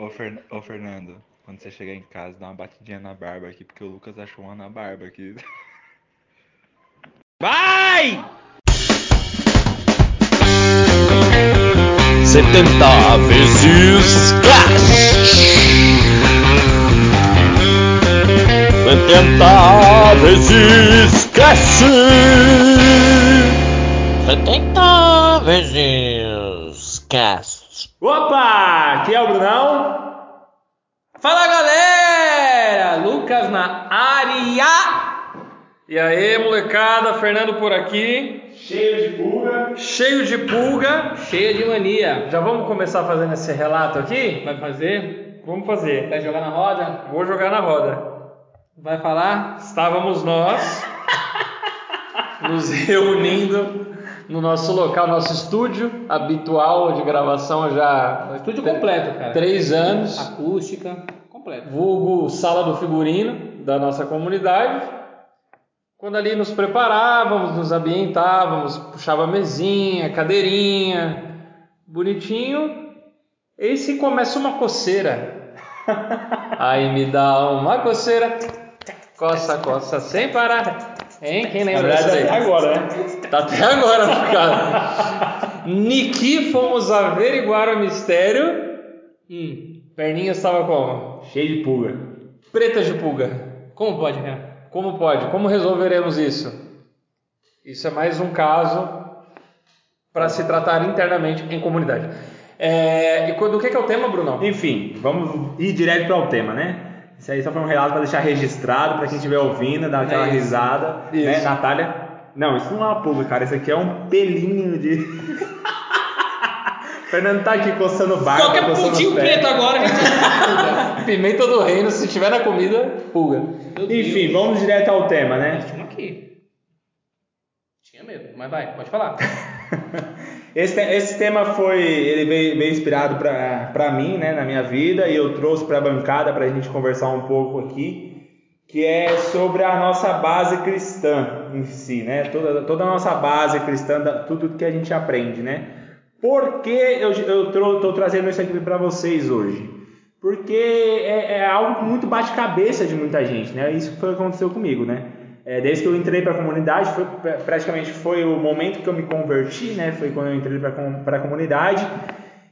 Ô, Fer- ô, Fernando, quando você chegar em casa, dá uma batidinha na barba aqui, porque o Lucas achou uma na barba aqui. Vai! 70 vezes cash. 70 vezes cash. 70 vezes cash. Opa! Aqui é o Brunão. Fala galera! Lucas na área! E aí, molecada, Fernando por aqui, Cheio de pulga. cheio de pulga. Cheia de mania. Já vamos começar fazendo esse relato aqui? Vai fazer? Vamos fazer. Vai jogar na roda? Vou jogar na roda. Vai falar? Estávamos nós nos reunindo no nosso local, nosso estúdio habitual de gravação já estúdio completo, cara. três anos. Acústica, completo. vulgo sala do figurino da nossa comunidade. Quando ali nos preparávamos, nos ambientávamos, puxava a mesinha, cadeirinha, bonitinho, eis que começa uma coceira. Aí me dá uma coceira, coça, coça sem parar. Hein? Quem lembra verdade, dessa daí? até agora, né? Tá até agora, cara. Niki fomos averiguar o mistério. Hum, perninha estava como? Cheio de pulga. Preta de pulga. Como pode, cara? Como pode? Como resolveremos isso? Isso é mais um caso para se tratar internamente em comunidade. É, e do que, que é o tema, Brunão? Enfim, vamos ir direto para o tema, né? Isso aí só foi um relato para deixar registrado, para quem estiver ouvindo, dar aquela É isso. risada. Né, Isso. Natália? Não, isso não é uma pulga, cara. Isso aqui é um pelinho de. Fernando tá aqui coçando o barco, Qualquer coçando pontinho preto agora, a gente Pimenta do reino, se tiver na comida, pulga. Meu Deus. Enfim, vamos direto ao tema, né? Tinha aqui. Tinha medo, mas vai, pode falar. Esse, esse tema foi, ele veio, veio inspirado para mim, né, na minha vida, e eu trouxe para a bancada para a gente conversar um pouco aqui, que é sobre a nossa base cristã em si, né, toda, toda a nossa base cristã, tudo que a gente aprende, né. Por que eu estou trazendo isso aqui para vocês hoje? Porque é, é algo muito bate-cabeça de muita gente, né, isso foi o que aconteceu comigo, né. É, desde que eu entrei para a comunidade, foi, pra- praticamente foi o momento que eu me converti, né? Foi quando eu entrei para a comunidade.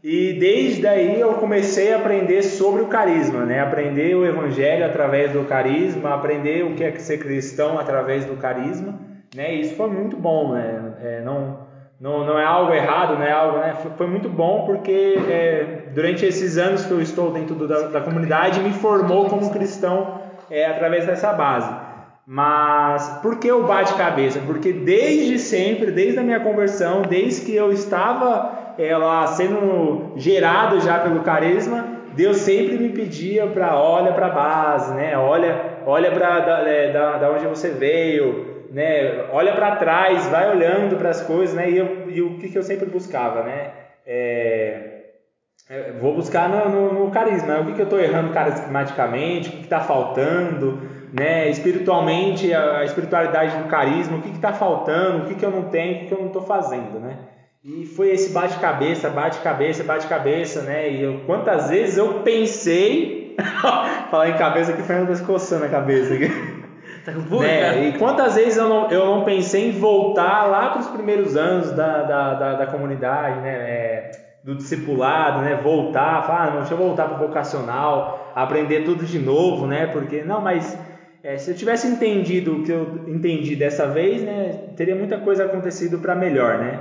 E desde aí eu comecei a aprender sobre o carisma, né? Aprender o evangelho através do carisma, aprender o que é ser cristão através do carisma, né? E isso foi muito bom, né? É, não, não, não é algo errado, não é algo, né? Foi muito bom porque é, durante esses anos que eu estou dentro do- da, da comunidade me formou como cristão é, através dessa base. Mas por que o bate-cabeça? Porque desde sempre, desde a minha conversão, desde que eu estava é, lá sendo gerado já pelo carisma, Deus sempre me pedia para olha para a base, né? Olha, olha para da, é, da, da onde você veio, né? Olha para trás, vai olhando para as coisas, né? E, eu, e o que, que eu sempre buscava, né? É, vou buscar no, no, no carisma, o que, que eu estou errando carismaticamente, o que está faltando, né? espiritualmente, a, a espiritualidade do carisma, o que está faltando, o que, que eu não tenho, o que, que eu não estou fazendo. Né? E foi esse bate-cabeça, bate-cabeça, bate-cabeça, né? E eu, quantas vezes eu pensei, falar em cabeça que o Fernando está coçando a cabeça aqui. Tá com Né? E quantas vezes eu não, eu não pensei em voltar lá para os primeiros anos da, da, da, da comunidade, né? É, do discipulado, né? Voltar, falar, ah, não, deixa eu voltar para o vocacional, aprender tudo de novo, né? Porque, não, mas é, se eu tivesse entendido o que eu entendi dessa vez, né? Teria muita coisa acontecido para melhor, né?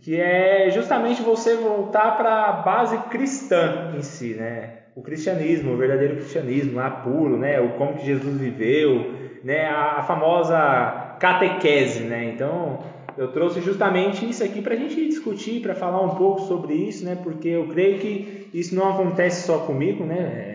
Que é justamente você voltar para a base cristã em si, né? O cristianismo, o verdadeiro cristianismo, lá puro, né? O como que Jesus viveu, né? A, a famosa catequese, né? Então, eu trouxe justamente isso aqui para a gente discutir, para falar um pouco sobre isso, né? Porque eu creio que isso não acontece só comigo, né?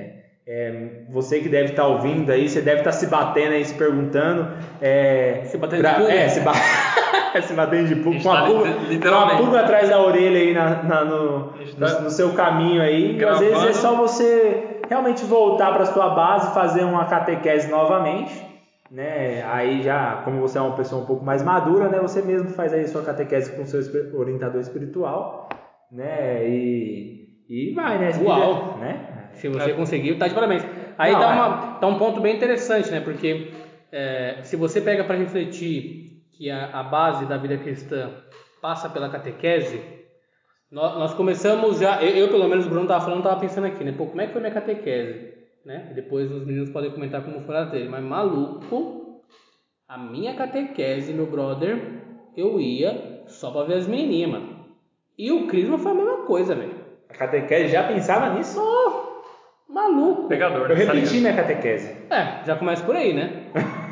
É, você que deve estar ouvindo aí, você deve estar se batendo aí, se perguntando. É, Se batendo pra- de pulga? É, se, ba... se batendo de pulga. Com a Está pulga, li- com a literalmente. pulga atrás da orelha aí na, na- no, no, no seu caminho aí. Às vezes é só você realmente voltar para sua base, fazer uma catequese novamente né? Aí já, como você é uma pessoa um pouco mais madura, né? Você mesmo faz aí sua catequese com o seu orientador espiritual, né? E, e vai, né? Uau. né? Se você conseguiu, tá de parabéns. Aí Não, tá, é. uma, tá um ponto bem interessante, né? Porque é, se você pega para refletir que a, a base da vida cristã passa pela catequese, nós, nós começamos já, eu, eu, pelo menos o Bruno tava falando, tava pensando aqui, né? Pô, como é que foi minha catequese? Né? Depois os meninos podem comentar como foi a dele. Mas maluco, a minha catequese, meu brother, eu ia só pra ver as menininhas, mano. E o Crisma foi a mesma coisa, velho. A catequese já pensava nisso? Maluco. Pegador. Eu né? repeti Sabe? minha catequese. É, já começa por aí, né?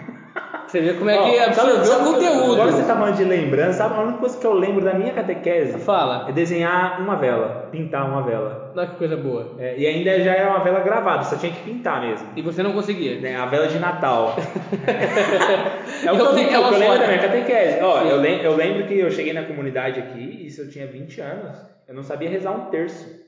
Você vê como é que absorveu sabe- sabe o conteúdo. Agora você tá falando de lembrança, sabe a única coisa que eu lembro da minha catequese Fala. é desenhar uma vela, pintar uma vela. Olha que coisa boa. É, e ainda já era uma vela gravada, só tinha que pintar mesmo. E você não conseguia. né, a vela de Natal. é o que Eu eu, é que eu lembro da minha catequese. Ó, eu, lem- eu lembro que eu cheguei na comunidade aqui, isso eu tinha 20 anos, eu não sabia rezar um terço.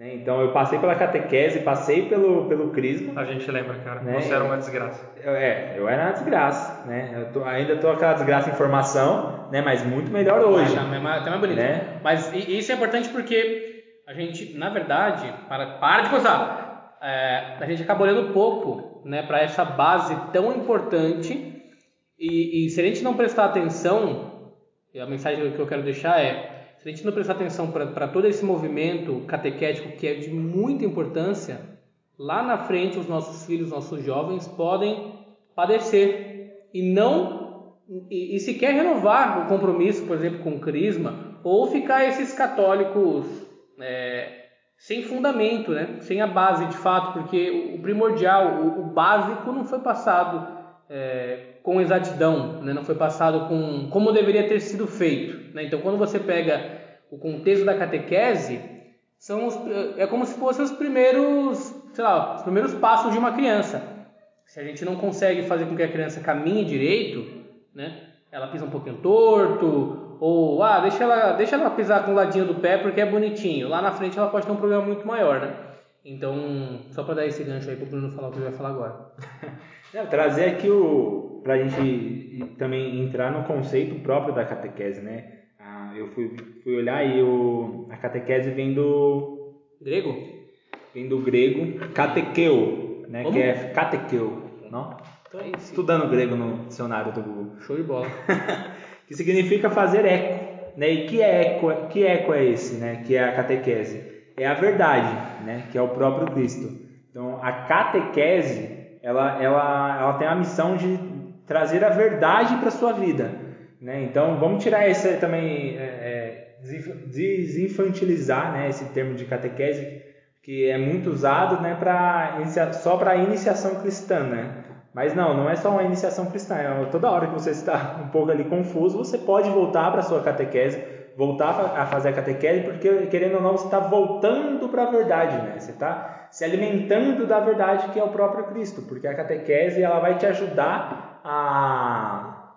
Né? Então eu passei pela catequese, passei pelo, pelo crisma. A gente lembra, cara. Né? Você era uma desgraça. Eu- é, eu era uma desgraça, né? Eu tô- ainda tô aquela desgraça em formação, né? Mas muito melhor hoje. Tá mais, tá mais bonito. Né? Mas isso é importante porque a gente, na verdade, para, para de coçar. É, a gente acaba olhando pouco né, para essa base tão importante. E, e se a gente não prestar atenção, a mensagem que eu quero deixar é: se a gente não prestar atenção para todo esse movimento catequético que é de muita importância, lá na frente os nossos filhos, nossos jovens podem padecer e não e, e sequer renovar o compromisso, por exemplo, com o crisma ou ficar esses católicos é, sem fundamento, né? sem a base de fato, porque o primordial, o, o básico não foi passado é, com exatidão, né? não foi passado com como deveria ter sido feito. Né? Então, quando você pega o contexto da catequese, são os, é como se fossem os primeiros, sei lá, os primeiros passos de uma criança. Se a gente não consegue fazer com que a criança caminhe direito, né? Ela pisa um pouquinho torto, ou ah, deixa ela, deixa ela pisar com o ladinho do pé porque é bonitinho. Lá na frente ela pode ter um problema muito maior, né? Então, só para dar esse gancho aí pro Bruno falar o que ele vai falar agora. Não, trazer aqui o pra gente também entrar no conceito próprio da catequese, né? Ah, eu fui, fui olhar e o, a catequese vem do, Grego? vem do grego catequeu, né? Como? Que é catequeu, não? Aí sim. estudando grego no dicionário do Google. Show de bola. que significa fazer eco, né? E que eco, que eco é esse, né? Que é a catequese? É a verdade, né? Que é o próprio Cristo. Então, a catequese, ela, ela, ela tem a missão de trazer a verdade para sua vida, né? Então, vamos tirar esse também, é, é, desinf- desinfantilizar, né? Esse termo de catequese que é muito usado, né? Para só para iniciação cristã, né? Mas não, não é só uma iniciação cristã. É toda hora que você está um pouco ali confuso, você pode voltar para a sua catequese, voltar a fa- a fazer a catequese, porque querendo ou não, você está voltando para a verdade, né? Você está se alimentando da verdade que é o próprio Cristo, porque a catequese ela vai te ajudar a,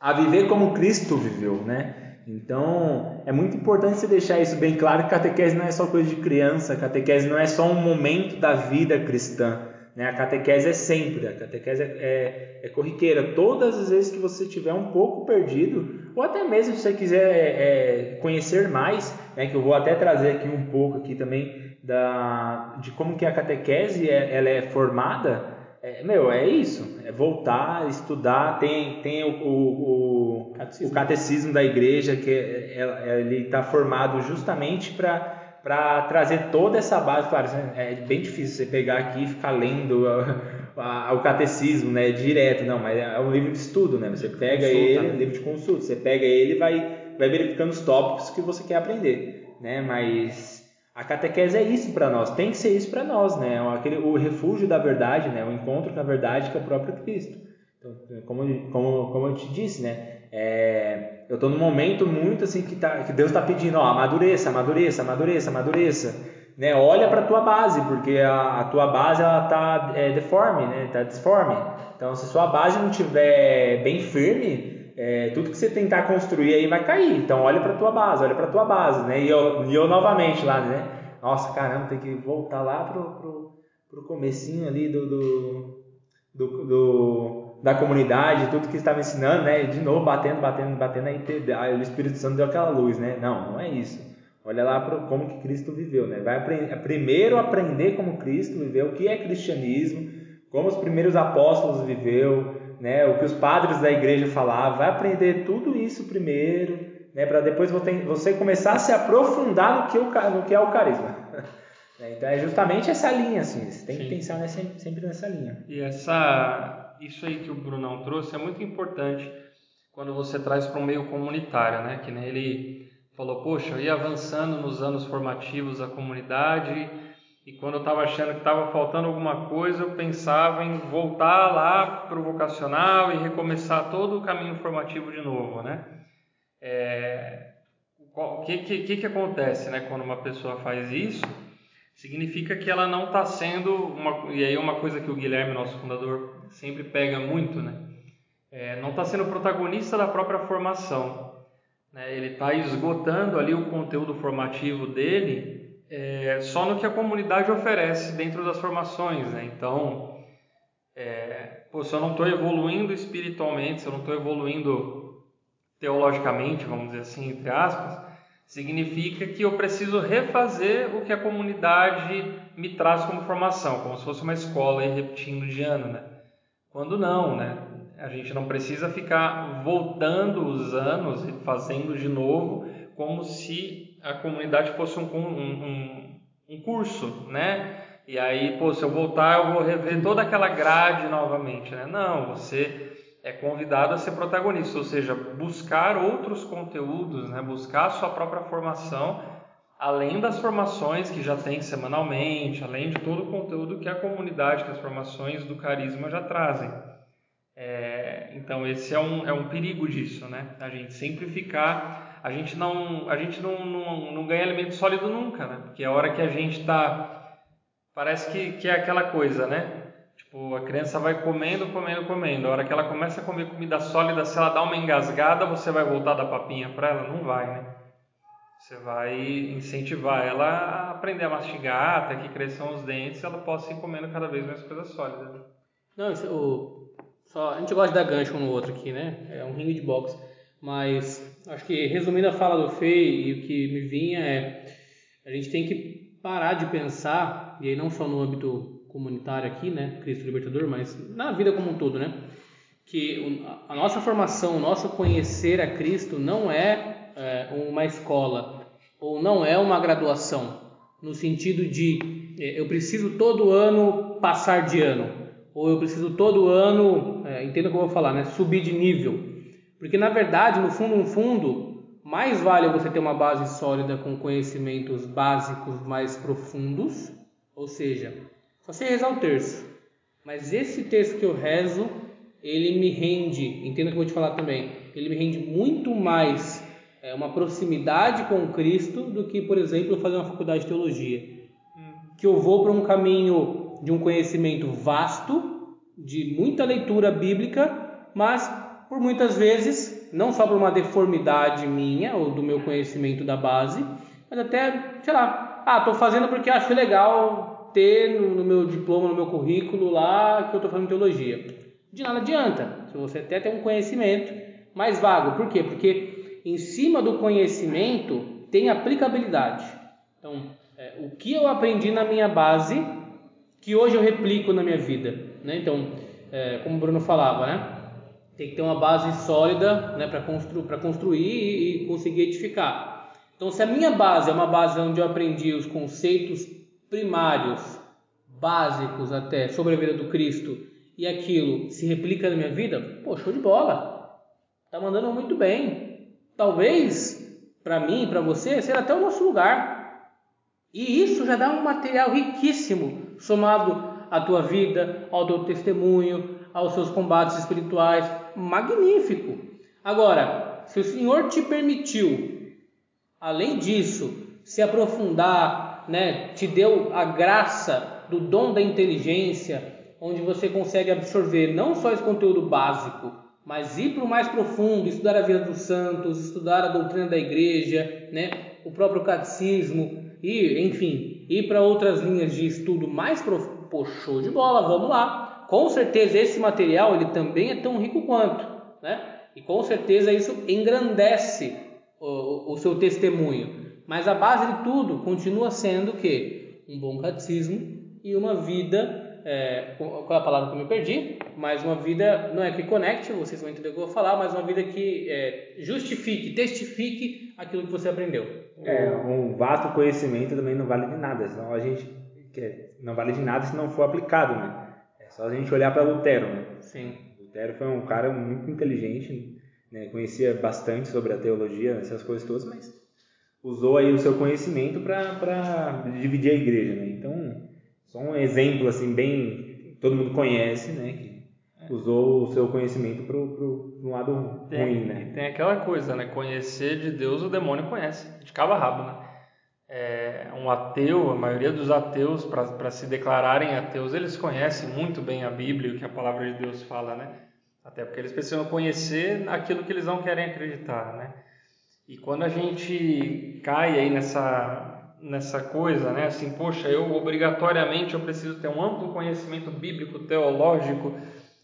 a viver como Cristo viveu, né? Então, é muito importante você deixar isso bem claro que catequese não é só coisa de criança, catequese não é só um momento da vida cristã. Né? A catequese é sempre, a catequese é, é, é corriqueira. Todas as vezes que você estiver um pouco perdido, ou até mesmo se você quiser é, conhecer mais, né? que eu vou até trazer aqui um pouco aqui também da, de como que a catequese é, ela é formada, é, meu, é isso, é voltar, estudar, tem, tem o, o, o, Catecismo. o catecismo da igreja, que é- é- ele está formado justamente para para trazer toda essa base, claro, é bem difícil você pegar aqui e ficar lendo a- a- o catecismo, né, direto, não, mas é um livro de estudo, né, você pega consulta, ele, livro de consulta, você pega ele e vai, vai verificando os tópicos que você quer aprender, né, mas a catequese é isso para nós, tem que ser isso para nós, né, aquele, o refúgio da verdade, né, o encontro com a verdade que é o próprio Cristo. Então, como, como, como eu te disse, né, é, eu estou num momento muito assim que, tá, que Deus está pedindo, ó, amadureça, amadureça, amadureça, amadureça, né? Olha para a tua base, porque a, a tua base ela tá é, deforme, né? Tá disforme. Então, se sua base não tiver bem firme, é, tudo que você tentar construir aí vai cair. Então, olha para tua base, olha para tua base, né? E eu, e eu novamente lá, né? Nossa, caramba, tem que voltar lá pro, pro, pro comecinho ali do, do, do, do- da comunidade, tudo que estava ensinando, né? De novo batendo, batendo, batendo, aí aí o Espírito Santo deu aquela luz, né? Não, não é isso. Olha lá pro, como que Cristo viveu, né? Vai apre- primeiro aprender como Cristo viveu, o que é cristianismo, como os primeiros apóstolos viveu, né? O que os padres da igreja falavam. Vai aprender tudo isso primeiro, né? Para depois você, começar a se aprofundar no que, o, no que é o carisma. Né? Então é justamente essa linha, assim. Você tem que Sim. pensar nessa, sempre nessa linha. E essa, isso aí que o Brunão trouxe é muito importante quando você traz para um meio comunitário, né? Que nem ele falou, poxa, eu ia avançando nos anos formativos da comunidade e quando eu estava achando que estava faltando alguma coisa, eu pensava em voltar lá para o vocacional e recomeçar todo o caminho formativo de novo, né? É, O que, que, que acontece, né? Quando uma pessoa faz isso, significa que ela não está sendo uma e aí uma coisa que o Guilherme nosso fundador sempre pega muito né É, não está sendo protagonista da própria formação né? ele está esgotando ali o conteúdo formativo dele é, só no que a comunidade oferece dentro das formações né? então é, pô, se eu não estou evoluindo espiritualmente se eu não estou evoluindo teologicamente vamos dizer assim entre aspas significa que eu preciso refazer o que a comunidade me traz como formação, como se fosse uma escola de ano, né? Quando não, né? A gente não precisa ficar voltando os anos e fazendo de novo como se a comunidade fosse um, um, um, um curso, né? E aí, pô, se eu voltar eu vou rever toda aquela grade novamente, né? Não, você é convidado a ser protagonista, ou seja, buscar outros conteúdos, né? buscar a sua própria formação, além das formações que já tem semanalmente, além de todo o conteúdo que a comunidade, que as formações do carisma já trazem. É, então esse é um, é um perigo disso, né? A gente sempre ficar, a gente não, a gente não, não, não ganha alimento sólido nunca, né? Porque a hora que a gente está, parece que, que é aquela coisa, né? Tipo, a criança vai comendo, comendo, comendo. A hora que ela começa a comer comida sólida, se ela dá uma engasgada, você vai voltar da papinha para ela? Não vai, né? Você vai incentivar ela a aprender a mastigar, até que cresçam os dentes e ela possa ir comendo cada vez mais coisas sólidas. né? Não, isso, o, só, a gente gosta de dar gancho um no outro aqui, né? É um ringue de boxe. Mas acho que resumindo a fala do Fê e o que me vinha é a gente tem que parar de pensar, e aí não só no âmbito comunitário aqui, né? Cristo Libertador, mas na vida como um todo, né? Que a nossa formação, o nosso conhecer a Cristo não é, é, uma escola ou não é uma graduação, no sentido de é, eu preciso todo ano passar de ano, ou eu preciso todo ano, é, entenda o que eu vou falar, né? Subir de nível. Porque na verdade, no fundo, no fundo, mais vale você ter uma base sólida com conhecimentos básicos mais profundos, ou seja, só sei rezar o terço. Mas esse terço que eu rezo, ele me rende, entenda o que eu vou te falar também, ele me rende muito mais é, uma proximidade com Cristo do que, por exemplo, fazer uma faculdade de teologia. Que eu vou para um caminho de um conhecimento vasto, de muita leitura bíblica, mas por muitas vezes, não só por uma deformidade minha ou do meu conhecimento da base, mas até, sei lá, ah, tô fazendo porque acho legal ter no, no meu diploma, no meu currículo lá que eu tô fazendo teologia. De nada adianta, se você até tem um conhecimento mais vago. Por quê? Porque em cima do conhecimento tem aplicabilidade. Então, é, o que eu aprendi na minha base que hoje eu replico na minha vida, né? Então, é, como o Bruno falava, né? Tem que ter uma base sólida, né, para constru construir e, e conseguir edificar. Então, se a minha base é uma base onde eu aprendi os conceitos primários, básicos até sobre a vida do Cristo e aquilo se replica na minha vida, pô, show de bola. Tá mandando muito bem. Talvez para mim, para você, será até o nosso lugar. E isso já dá um material riquíssimo somado à tua vida, ao teu testemunho, aos seus combates espirituais. Magnífico. Agora, se o Senhor te permitiu, além disso, se aprofundar, né, te deu a graça do dom da inteligência, onde você consegue absorver não só esse conteúdo básico, mas ir para o mais profundo, estudar a vida dos santos, estudar a doutrina da igreja, né, o próprio catecismo, e, enfim, ir para outras linhas de estudo mais profundo. Pô, show de bola, vamos lá. Com certeza esse material ele também é tão rico quanto, né? E com certeza isso engrandece o, o seu testemunho. Mas a base de tudo continua sendo o quê? Um bom catecismo e uma vida. É, qual é a palavra que eu me perdi? Mas uma vida, não é que conecte, vocês vão entender o que eu vou falar, mas uma vida que é, justifique, testifique aquilo que você aprendeu. É, um vasto conhecimento também não vale de nada, senão a gente que não vale de nada se não for aplicado, né? É só a gente olhar para Lutero, né? Sim. Lutero foi um cara muito inteligente, né? conhecia bastante sobre a teologia, essas coisas todas, mas usou aí o seu conhecimento para dividir a igreja, né? Então, só um exemplo assim bem todo mundo conhece, né? Que usou o seu conhecimento para um lado Tem, ruim, né? tem aquela coisa, né? Conhecer de Deus o demônio conhece, de cabo a rabo, né? É, um ateu, a maioria dos ateus, para se declararem ateus, eles conhecem muito bem a Bíblia e o que a palavra de Deus fala, né? Até porque eles precisam conhecer aquilo que eles não querem acreditar, né? E quando a gente cai aí nessa, nessa coisa, né? Assim, poxa, eu obrigatoriamente eu preciso ter um amplo conhecimento bíblico, teológico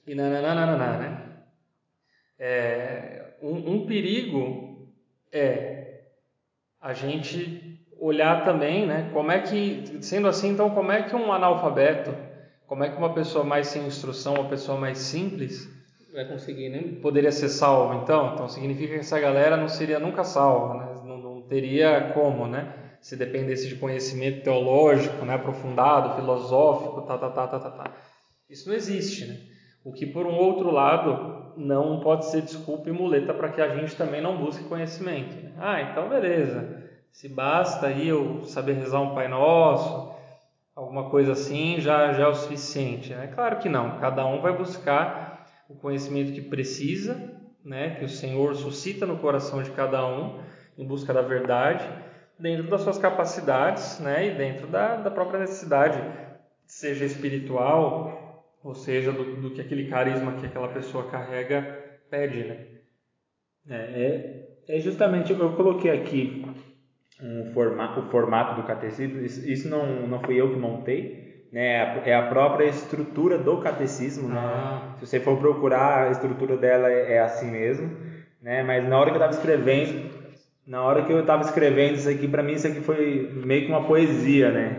e nananana, né? É, um, um perigo é a gente olhar também, né? Como é que, sendo assim, então, como é que um analfabeto, como é que uma pessoa mais sem instrução, uma pessoa mais simples, Vai conseguir, né? poderia ser salvo? Então, então significa que essa galera não seria nunca salva, né? Não, não teria como, né? Se dependesse de conhecimento teológico, né? Aprofundado, filosófico, tá, tá, tá, tá, tá, tá. Isso não existe, né? O que, por um outro lado, não pode ser desculpa e muleta para que a gente também não busque conhecimento. Né? Ah, então beleza. Se basta aí eu saber rezar um Pai Nosso, alguma coisa assim, já, já é o suficiente. Né? Claro que não. Cada um vai buscar o conhecimento que precisa, né? que o Senhor suscita no coração de cada um, em busca da verdade, dentro das suas capacidades né? e dentro da, da própria necessidade, seja espiritual, ou seja, do, do que aquele carisma que aquela pessoa carrega pede, né? É, é, é justamente, eu coloquei aqui um formato, o formato do catecismo, isso, isso não, não fui eu que montei, né? é a própria estrutura do catecismo, né? Ah. Se você for procurar, a estrutura dela é, é assim mesmo, né? Mas na hora que eu estava escrevendo, na hora que eu estava escrevendo isso aqui, para mim isso aqui foi meio que uma poesia, né?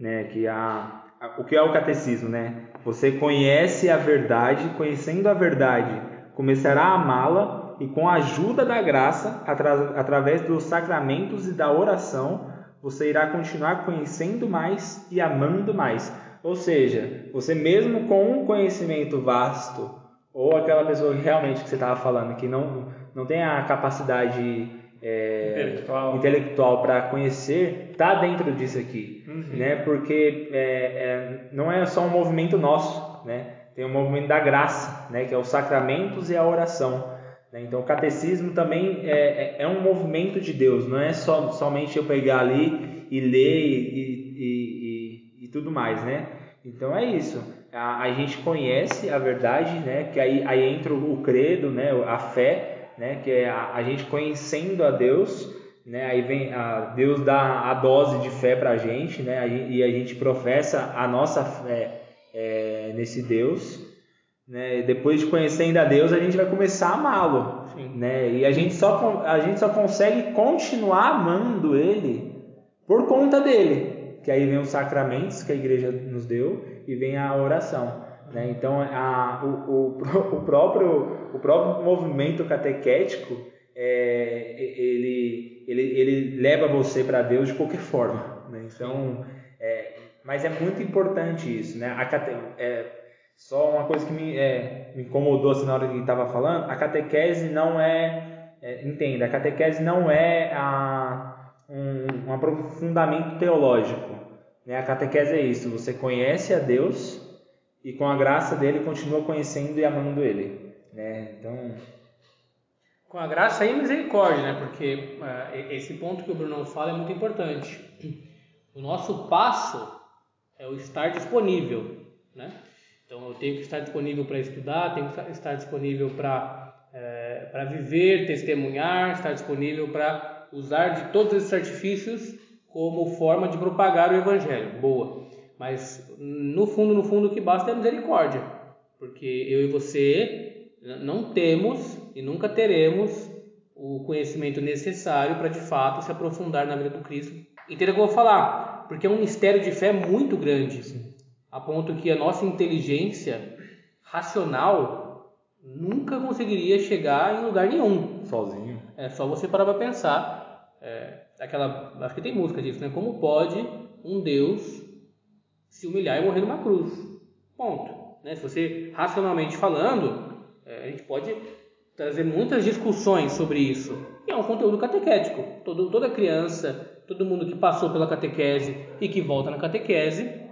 né? Que a, a, o que é o catecismo, né? Você conhece a verdade, conhecendo a verdade, começará a amá-la e com a ajuda da graça, atra, através dos sacramentos e da oração, você irá continuar conhecendo mais e amando mais. Ou seja, você mesmo com um conhecimento vasto, ou aquela pessoa que realmente que você estava falando, que não, não tem a capacidade é, Intelectual. para conhecer, está dentro disso aqui, Uhum. né? Porque é, é, não é só um movimento nosso, né? Tem um movimento da graça, né? Que é os sacramentos e a oração. Né? Então, o catecismo também é, é, é um movimento de Deus, não é só somente eu pegar ali e ler e, e, e, e tudo mais, né? Então é isso. A, a gente conhece a verdade, né? Que aí, aí entra o credo, né? A fé, né? Que é a, a gente conhecendo a Deus, né? Aí vem a Deus dá a dose de fé para a gente, né? E a gente professa a nossa fé é, nesse Deus, né? Depois de conhecendo a Deus, a gente vai começar a amá-lo, né? E a gente só a gente só consegue continuar amando Ele por conta dele, que aí vem os sacramentos que a igreja nos deu e vem a oração. Né? Então, a, o, o, o próprio, o próprio movimento catequético, é, ele, ele, ele leva você para Deus de qualquer forma. Né? Então, é, mas é muito importante isso. Né? A é, só uma coisa que me, é, me incomodou assim, na hora que estava falando, a catequese não é, é, entenda, a catequese não é a, um, um aprofundamento teológico. Né? A catequese é isso, você conhece a Deus e com a graça dele continua conhecendo e amando ele. Né? Então, Com a graça e misericórdia, né? Porque e- esse ponto que o Bruno fala é muito importante. O nosso passo é o estar disponível, né? Então eu tenho que estar disponível para estudar, tenho que estar disponível para eh, para viver, testemunhar, estar disponível para usar de todos esses artifícios como forma de propagar o evangelho. Boa. Mas no fundo, no fundo, o que basta é a misericórdia. Porque eu e você não temos e nunca teremos o conhecimento necessário para de fato se aprofundar na vida do Cristo. Entenda o que eu vou falar, porque é um mistério de fé muito grande, a ponto que a nossa inteligência racional nunca conseguiria chegar em lugar nenhum. Sozinho. É só você parar para pensar. É, aquela, acho que tem música disso, né? Como pode um Deus se humilhar e morrer numa cruz? Ponto. Né? Se você, racionalmente falando, é, a gente pode trazer muitas discussões sobre isso. E é um conteúdo catequético. Todo, toda criança, todo mundo que passou pela catequese e que volta na catequese,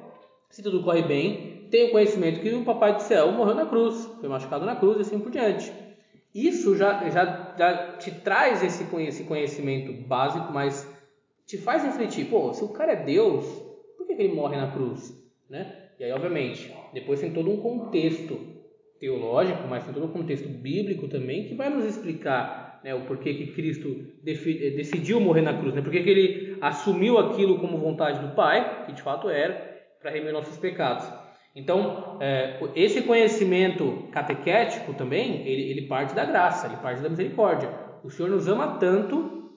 se tudo corre bem, tem o conhecimento que o Papai do Céu morreu na cruz, foi machucado na cruz e assim por diante. Isso já, já, já te traz esse conhecimento básico, mas te faz refletir, pô, se o cara é Deus, por que, que ele morre na cruz? Né? E aí, obviamente, depois tem todo um contexto teológico, mas tem todo um contexto bíblico também que vai nos explicar né, o porquê que Cristo decidiu morrer na cruz, né? Por que ele assumiu aquilo como vontade do Pai, que de fato era, para remir nossos pecados. Então, é, esse conhecimento catequético também, ele, ele parte da graça, ele parte da misericórdia. O Senhor nos ama tanto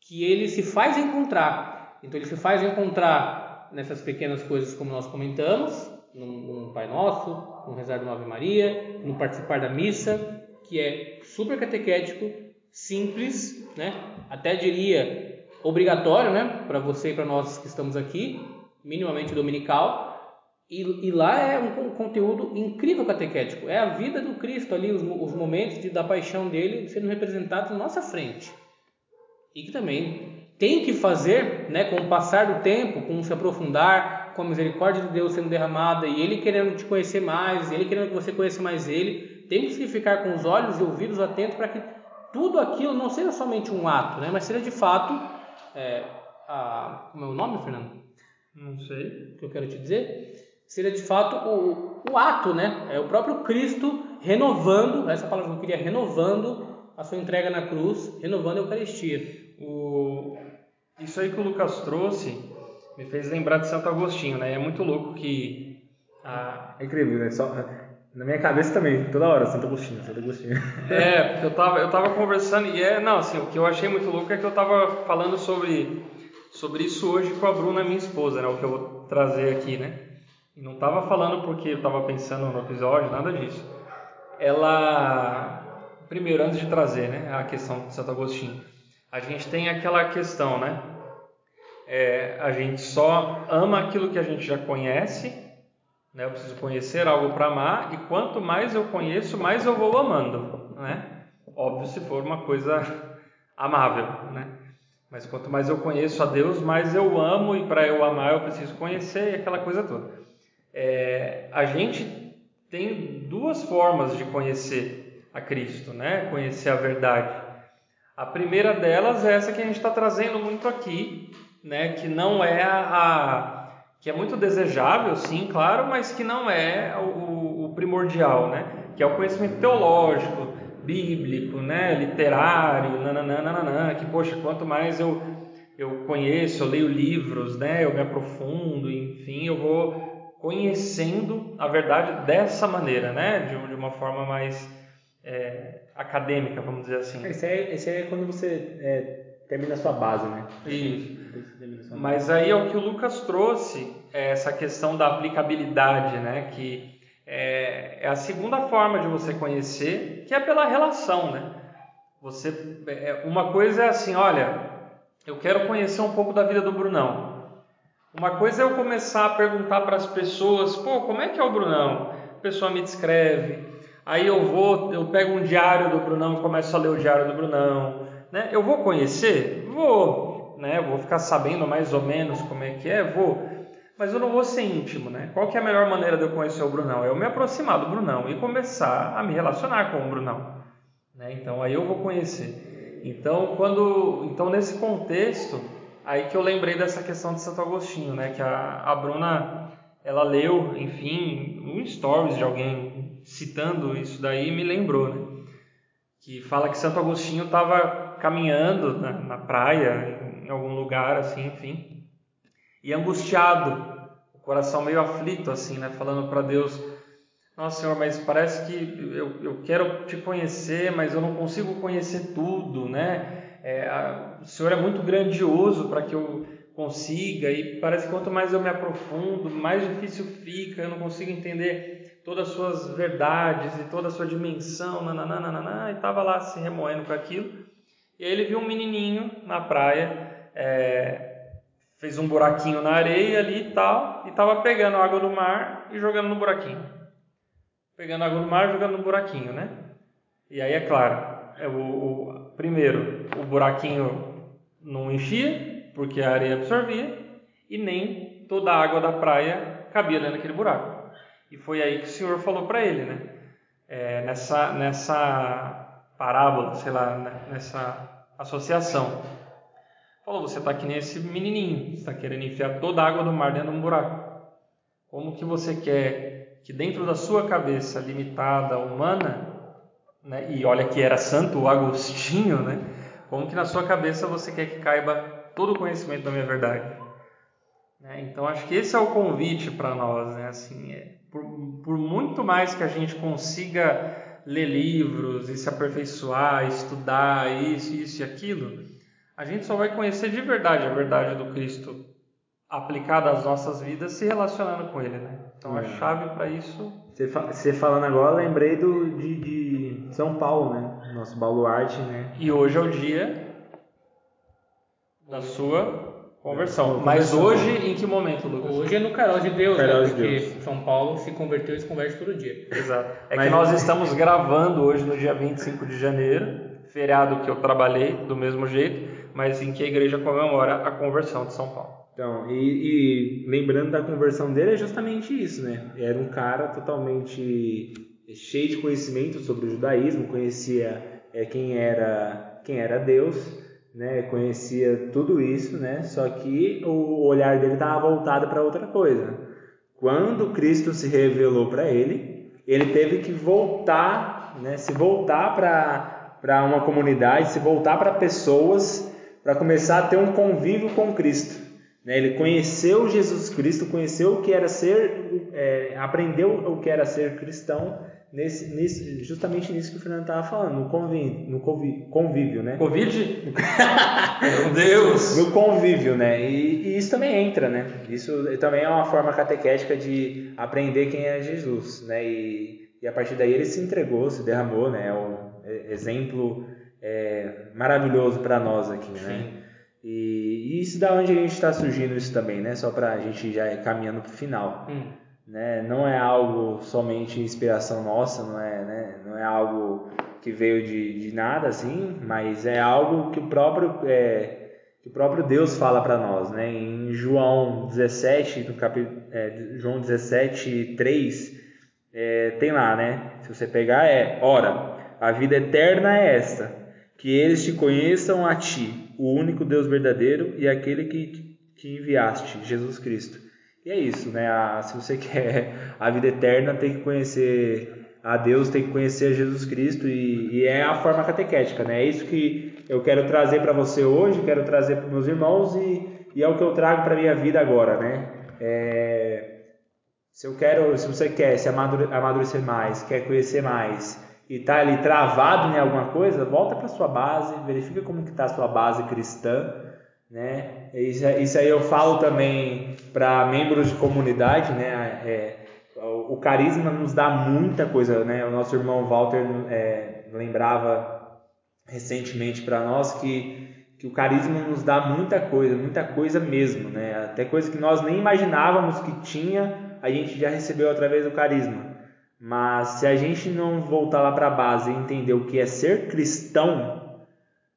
que ele se faz encontrar. Então, ele se faz encontrar nessas pequenas coisas como nós comentamos, no Pai Nosso, no rezar do Ave Maria, no participar da missa, que é super catequético, simples, né? Até diria obrigatório, né? Para você e para nós que estamos aqui, minimamente dominical. E, e lá é um, conteúdo incrível catequético. É a vida do Cristo ali, os, os momentos de, da paixão dele sendo representados na nossa frente. E que também tem que fazer, né, com o passar do tempo, com se aprofundar, com a misericórdia de Deus sendo derramada e Ele querendo te conhecer mais, Ele querendo que você conheça mais Ele, temos que ficar com os olhos e ouvidos atentos para que tudo aquilo não seja somente um ato, né, mas seja de fato é, a, como é o nome, Fernando? Não sei. O que eu quero te dizer? Seria de fato o, o ato, né? É o próprio Cristo renovando, essa palavra que eu queria, renovando a sua entrega na cruz, renovando a Eucaristia. O... Isso aí que o Lucas trouxe me fez lembrar de Santo Agostinho, né? É muito louco que. A... É incrível, né? Só, na minha cabeça também, toda hora, Santo Agostinho, Santo Agostinho. É, porque eu tava, eu tava conversando e é. Não, assim, o que eu achei muito louco é que eu tava falando sobre, sobre isso hoje com a Bruna, minha esposa, né? O que eu vou trazer aqui, né? E não tava falando porque eu tava pensando no episódio, nada disso. Ela. Primeiro, antes de trazer, né? A questão de Santo Agostinho. A gente tem aquela questão, né? é, a gente só ama aquilo que a gente já conhece, né? Eu preciso conhecer algo para amar e quanto mais eu conheço, mais eu vou amando, né? Óbvio se for uma coisa amável, né? Mas quanto mais eu conheço a Deus, mais eu amo e para eu amar eu preciso conhecer e aquela coisa toda. É, a gente tem duas formas de conhecer a Cristo, né? Conhecer a verdade. A primeira delas é essa que a gente está trazendo muito aqui, né, que não é a, que é muito desejável, sim, claro, mas que não é o, o, primordial, né, que é o conhecimento teológico, bíblico, né, literário, nananana, que poxa, quanto mais eu eu conheço, eu leio livros, né, eu me aprofundo, enfim, eu vou conhecendo a verdade dessa maneira, né, de, de uma forma mais é, acadêmica, vamos dizer assim. Esse é, esse é quando você é, termina a sua base, né? Isso. Mas aí é o que o Lucas trouxe, é essa questão da aplicabilidade, né? Que é, é, a segunda forma de você conhecer, que é pela relação, né? Você, é, uma coisa é assim, olha, eu quero conhecer um pouco da vida do Brunão. Uma coisa é eu começar a perguntar para as pessoas, pô, como é que é o Brunão? A pessoa me descreve. Aí eu vou, eu pego um diário do Brunão começo a ler o diário do Brunão. Né? Eu vou conhecer? Vou. Né? Vou ficar sabendo mais ou menos como é que é? Vou. Mas eu não vou ser íntimo, né? Qual que é a melhor maneira de eu conhecer o Brunão? É eu me aproximar do Brunão e começar a me relacionar com o Brunão. Né? Então aí eu vou conhecer. Então quando, então nesse contexto, aí que eu lembrei dessa questão de Santo Agostinho, né? Que a, a Bruna ela leu, enfim, um stories de alguém citando isso daí me lembrou, né? Que fala que Santo Agostinho estava caminhando na, na praia, em algum lugar assim, enfim, e angustiado, o coração meio aflito assim, né, falando para Deus, Nossa, Senhor, mas parece que eu, eu quero te conhecer, mas eu não consigo conhecer tudo, né? É, a- o Senhor é muito grandioso para que eu consiga, e parece que quanto mais eu me aprofundo, mais difícil fica, eu não consigo entender todas as suas verdades e toda a sua dimensão, nananã, e estava lá se remoendo com aquilo. E aí ele viu um menininho na praia, é, fez um buraquinho na areia ali e tal, e estava pegando água do mar e jogando no buraquinho. Pegando água do mar e jogando no buraquinho, né? E aí, é claro, é o, o- primeiro, o buraquinho não enchia, porque a areia absorvia, e nem toda a água da praia cabia dentro daquele buraco. E foi aí que o Senhor falou para ele, né? É, nessa, nessa parábola, sei lá, né? nessa associação. Falou, você está que nem esse menininho, está querendo enfiar toda a água do mar dentro de um buraco. Como que você quer que dentro da sua cabeça limitada, humana, né, e olha que era santo Agostinho, né, como que na sua cabeça você quer que caiba todo o conhecimento da minha verdade? Né, então acho que esse é o convite para nós, né, assim, é, por, por muito mais que a gente consiga ler livros e se aperfeiçoar, estudar isso, isso e aquilo, a gente só vai conhecer de verdade a verdade do Cristo aplicada às nossas vidas se relacionando com Ele, né? Então a É. chave para isso Você, fa- você falando agora, eu lembrei do, de, de São Paulo, né? Nosso baluarte, né? e hoje é o dia da sua conversão. Mas hoje em que momento, Lucas? Hoje é no Carol de Deus, Carol né? de Porque Deus. São Paulo se converteu e se converte todo dia. Exato. É Mas- que nós estamos gravando hoje no dia 25 de janeiro, feriado que eu trabalhei do mesmo jeito, mas em que a igreja comemora a conversão de São Paulo. Então, e, e lembrando da conversão dele, é justamente isso, né? Era um cara totalmente cheio de conhecimento sobre o judaísmo, conhecia é, quem era quem era Deus, né? Conhecia tudo isso, né? Só que o olhar dele estava voltado para outra coisa. Quando Cristo se revelou para ele, ele teve que voltar, né? Se voltar para para uma comunidade, se voltar para pessoas, para começar a ter um convívio com Cristo. né? Ele conheceu Jesus Cristo, conheceu o que era ser, é, aprendeu o que era ser cristão, nesse, nesse, justamente nisso que o Fernando estava falando, no convívio, no convívio, né? Covid? Meu Deus! No convívio, né? E, e isso também entra, né? Isso também é uma forma catequética de aprender quem é Jesus, né? E, e a partir daí ele se entregou, se derramou, né? Um é- exemplo é, maravilhoso para nós aqui, né? E, e isso da onde a gente está surgindo isso também, né? Só para a gente já ir caminhando para o final, Hum. né? Não é algo somente inspiração nossa, não é, né? Não é algo que veio de, de nada assim, mas é algo que o próprio é, que o próprio Deus fala para nós, né? Em João 17, no capítulo é, João 17, 3, é, tem lá, né? Se você pegar é, ora, a vida eterna é esta, que eles te conheçam a ti, o único Deus verdadeiro e aquele que que enviaste, Jesus Cristo. E é isso, né? A- se você quer a vida eterna, tem que conhecer a Deus, tem que conhecer Jesus Cristo e, e é a forma catequética, né? É isso que eu quero trazer para você hoje, quero trazer para meus irmãos e, e é o que eu trago para minha vida agora, né? É, se eu quero, se você quer se amadure- amadurecer mais, quer conhecer mais e tá ali travado em alguma coisa, volta para sua base, verifica como que tá a sua base cristã, né? Isso, isso aí eu falo também para membros de comunidade, né? É, o carisma nos dá muita coisa, né? O nosso irmão Walter é, lembrava recentemente para nós que que o carisma nos dá muita coisa, muita coisa mesmo, né? Até coisa que nós nem imaginávamos que tinha, a gente já recebeu através do carisma. Mas se a gente não voltar lá para a base e entender o que é ser cristão,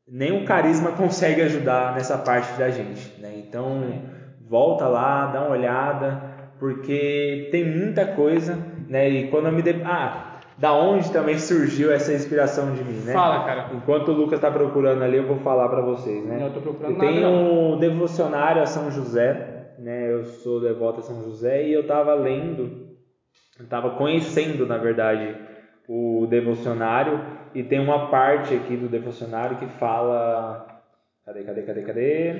nem o carisma consegue ajudar nessa parte da gente, né? Então, volta lá, dá uma olhada, porque tem muita coisa, né? E quando eu me de... ah, da onde também surgiu essa inspiração de mim, né? Fala, cara. Enquanto o Lucas está procurando ali, eu vou falar para vocês, né? Não, eu tô procurando Eu nada, tenho não. um devocionário a São José, né? Eu sou devoto a São José e eu estava lendo, estava conhecendo, na verdade, o devocionário e tem uma parte aqui do devocionário que fala, cadê, cadê, cadê, cadê?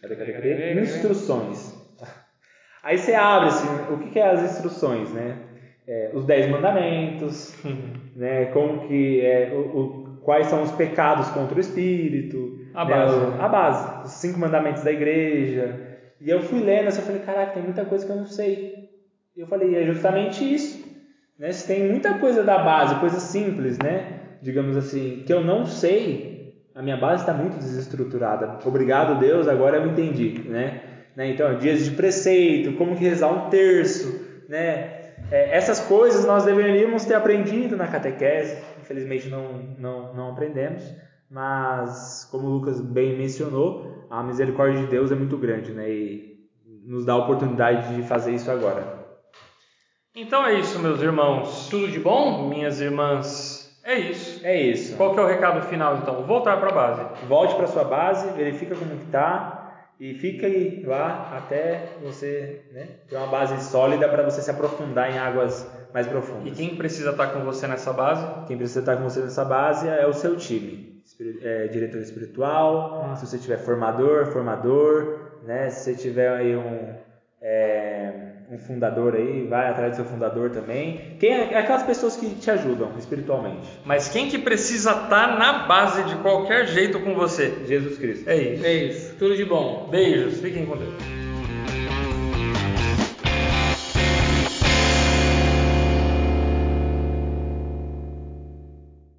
Cadê, cadê, cadê? Instruções. Aí você abre assim, o que que é as instruções, né? é, os Dez Mandamentos, né? Como que é, o, o- quais são os pecados contra o Espírito, A né, base, né? a base, os cinco mandamentos da igreja. E eu fui lendo, assim, eu falei, caraca, tem muita coisa que eu não sei. Eu falei, é justamente isso. Né? Se tem muita coisa da base, coisa simples, né? Digamos assim, que eu não sei, a minha base está muito desestruturada. Obrigado, Deus, agora eu entendi, né? né? Então, dias de preceito, como que rezar um terço, né? É, essas coisas nós deveríamos ter aprendido na catequese, infelizmente não, não, não aprendemos, mas como o Lucas bem mencionou, a misericórdia de Deus é muito grande, né? E nos dá a oportunidade de fazer isso agora. Então é isso, meus irmãos. Tudo de bom? Minhas irmãs. É isso. É isso. Qual que é o recado final, então? Voltar para a base. Volte para sua base, verifica como que tá e fica aí lá até você né, ter uma base sólida para você se aprofundar em águas mais profundas. E quem precisa estar com você nessa base? Quem precisa estar com você nessa base é o seu time. É, diretor espiritual, Ah. se você tiver formador, formador, né? Se você tiver aí um, é, um fundador aí, vai atrás do seu fundador também. Quem é aquelas pessoas que te ajudam espiritualmente? Mas quem que precisa estar na base de qualquer jeito com você? Jesus Cristo. É isso. É isso. Tudo de bom. Beijos. Fiquem com Deus.